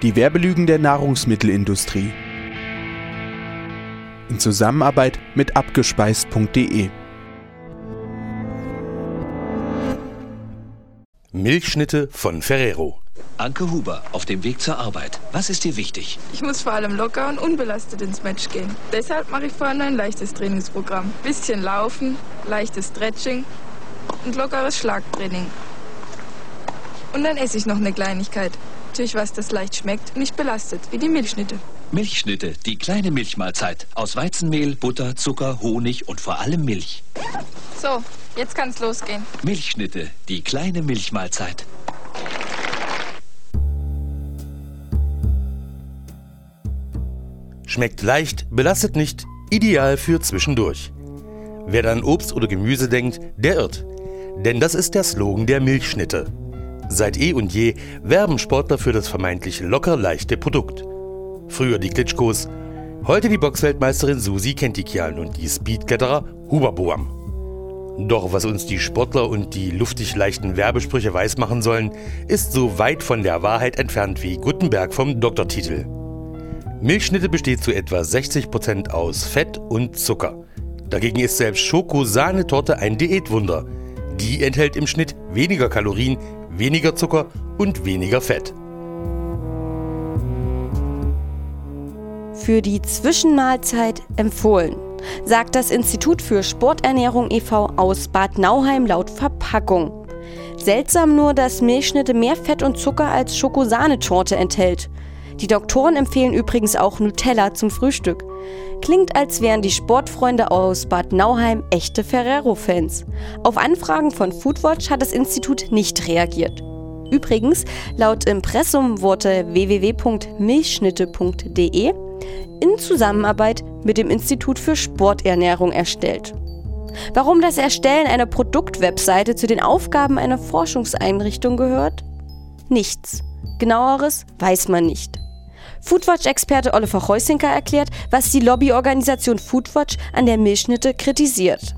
Die Werbelügen der Nahrungsmittelindustrie. In Zusammenarbeit mit abgespeist.de. Milchschnitte von Ferrero. Anke Huber, auf dem Weg zur Arbeit. Was ist dir wichtig? Ich muss vor allem locker und unbelastet ins Match gehen. Deshalb mache ich vorhin ein leichtes Trainingsprogramm. Bisschen Laufen, leichtes Stretching und lockeres Schlagtraining. Und dann esse ich noch eine Kleinigkeit. Natürlich was, das leicht schmeckt und nicht belastet, wie die Milchschnitte. Milchschnitte, die kleine Milchmahlzeit. Aus Weizenmehl, Butter, Zucker, Honig und vor allem Milch. So, jetzt kann's losgehen. Milchschnitte, die kleine Milchmahlzeit. Schmeckt leicht, belastet nicht, ideal für zwischendurch. Wer dann Obst oder Gemüse denkt, der irrt. Denn das ist der Slogan der Milchschnitte. Seit eh und je werben Sportler für das vermeintlich locker leichte Produkt. Früher die Klitschkos, heute die Boxweltmeisterin Susi Kentikian und die Speedkletterer Huberboam. Doch was uns die Sportler und die luftig leichten Werbesprüche weismachen sollen, ist so weit von der Wahrheit entfernt wie Gutenberg vom Doktortitel. Milchschnitte besteht zu etwa 60% aus Fett und Zucker. Dagegen ist selbst Schoko-Sahnetorte ein Diätwunder. Die enthält im Schnitt weniger Kalorien, weniger Zucker und weniger Fett. Für die Zwischenmahlzeit empfohlen, sagt das Institut für Sporternährung e.V. aus Bad Nauheim laut Verpackung. Seltsam nur, dass Milchschnitte mehr Fett und Zucker als Schokosahnetorte enthält. Die Doktoren empfehlen übrigens auch Nutella zum Frühstück. Klingt, als wären die Sportfreunde aus Bad Nauheim echte Ferrero-Fans. Auf Anfragen von Foodwatch hat das Institut nicht reagiert. Übrigens, laut Impressum wurde www.milchschnitte.de in Zusammenarbeit mit dem Institut für Sporternährung erstellt. Warum das Erstellen einer Produktwebseite zu den Aufgaben einer Forschungseinrichtung gehört? Nichts. Genaueres weiß man nicht. Foodwatch-Experte Oliver Heusinker erklärt, was die Lobbyorganisation Foodwatch an der Milchschnitte kritisiert.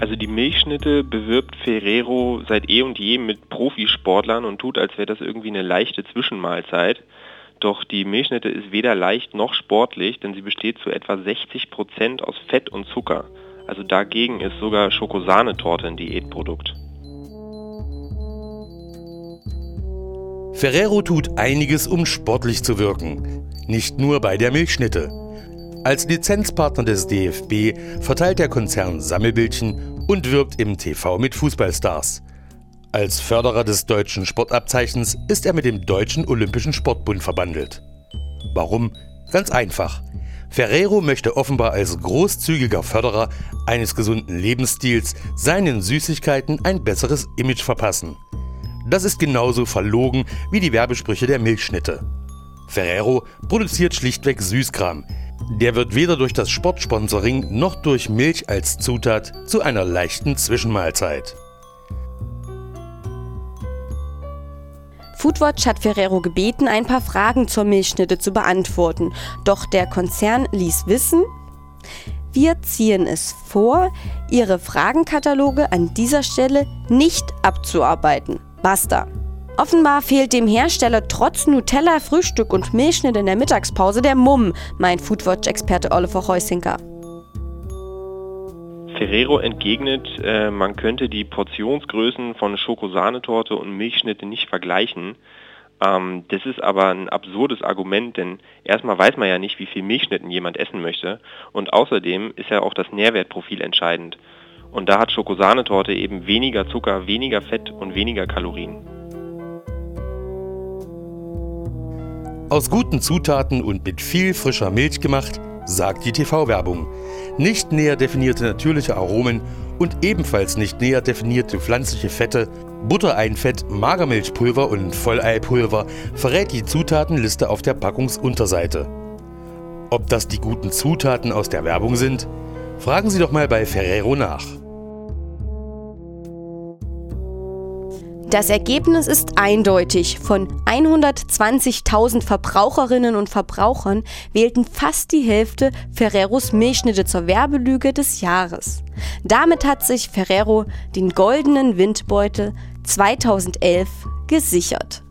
Also die Milchschnitte bewirbt Ferrero seit eh und je mit Profisportlern und tut, als wäre das irgendwie eine leichte Zwischenmahlzeit. Doch die Milchschnitte ist weder leicht noch sportlich, denn sie besteht zu etwa 60 Prozent aus Fett und Zucker. Also dagegen ist sogar Schokosahnetorte ein Diätprodukt. Ferrero tut einiges, um sportlich zu wirken. Nicht nur bei der Milchschnitte. Als Lizenzpartner des DFB verteilt der Konzern Sammelbildchen und wirbt im TV mit Fußballstars. Als Förderer des deutschen Sportabzeichens ist er mit dem Deutschen Olympischen Sportbund verbandelt. Warum? Ganz einfach. Ferrero möchte offenbar als großzügiger Förderer eines gesunden Lebensstils seinen Süßigkeiten ein besseres Image verpassen. Das ist genauso verlogen wie die Werbesprüche der Milchschnitte. Ferrero produziert schlichtweg Süßkram. Der wird weder durch das Sportsponsoring noch durch Milch als Zutat zu einer leichten Zwischenmahlzeit. Foodwatch hat Ferrero gebeten, ein paar Fragen zur Milchschnitte zu beantworten. Doch der Konzern ließ wissen, wir ziehen es vor, Ihre Fragenkataloge an dieser Stelle nicht abzuarbeiten. Basta. Offenbar fehlt dem Hersteller trotz Nutella, Frühstück und Milchschnitt in der Mittagspause der Mumm, meint Foodwatch-Experte Oliver Heusinker. Ferrero entgegnet, äh, man könnte die Portionsgrößen von Schokosahnetorte und Milchschnitte nicht vergleichen. Ähm, das ist aber ein absurdes Argument, denn erstmal weiß man ja nicht, wie viel Milchschnitten jemand essen möchte und außerdem ist ja auch das Nährwertprofil entscheidend. Und da hat Schokosahnetorte eben weniger Zucker, weniger Fett und weniger Kalorien. Aus guten Zutaten und mit viel frischer Milch gemacht, sagt die TV-Werbung. Nicht näher definierte natürliche Aromen und ebenfalls nicht näher definierte pflanzliche Fette Buttereinfett, Magermilchpulver und Volleipulver verrät die Zutatenliste auf der Packungsunterseite. Ob das die guten Zutaten aus der Werbung sind? Fragen Sie doch mal bei Ferrero nach. Das Ergebnis ist eindeutig. Von 120.000 Verbraucherinnen und Verbrauchern wählten fast die Hälfte Ferreros Milchschnitte zur Werbelüge des Jahres. Damit hat sich Ferrero den goldenen Windbeutel 2011 gesichert.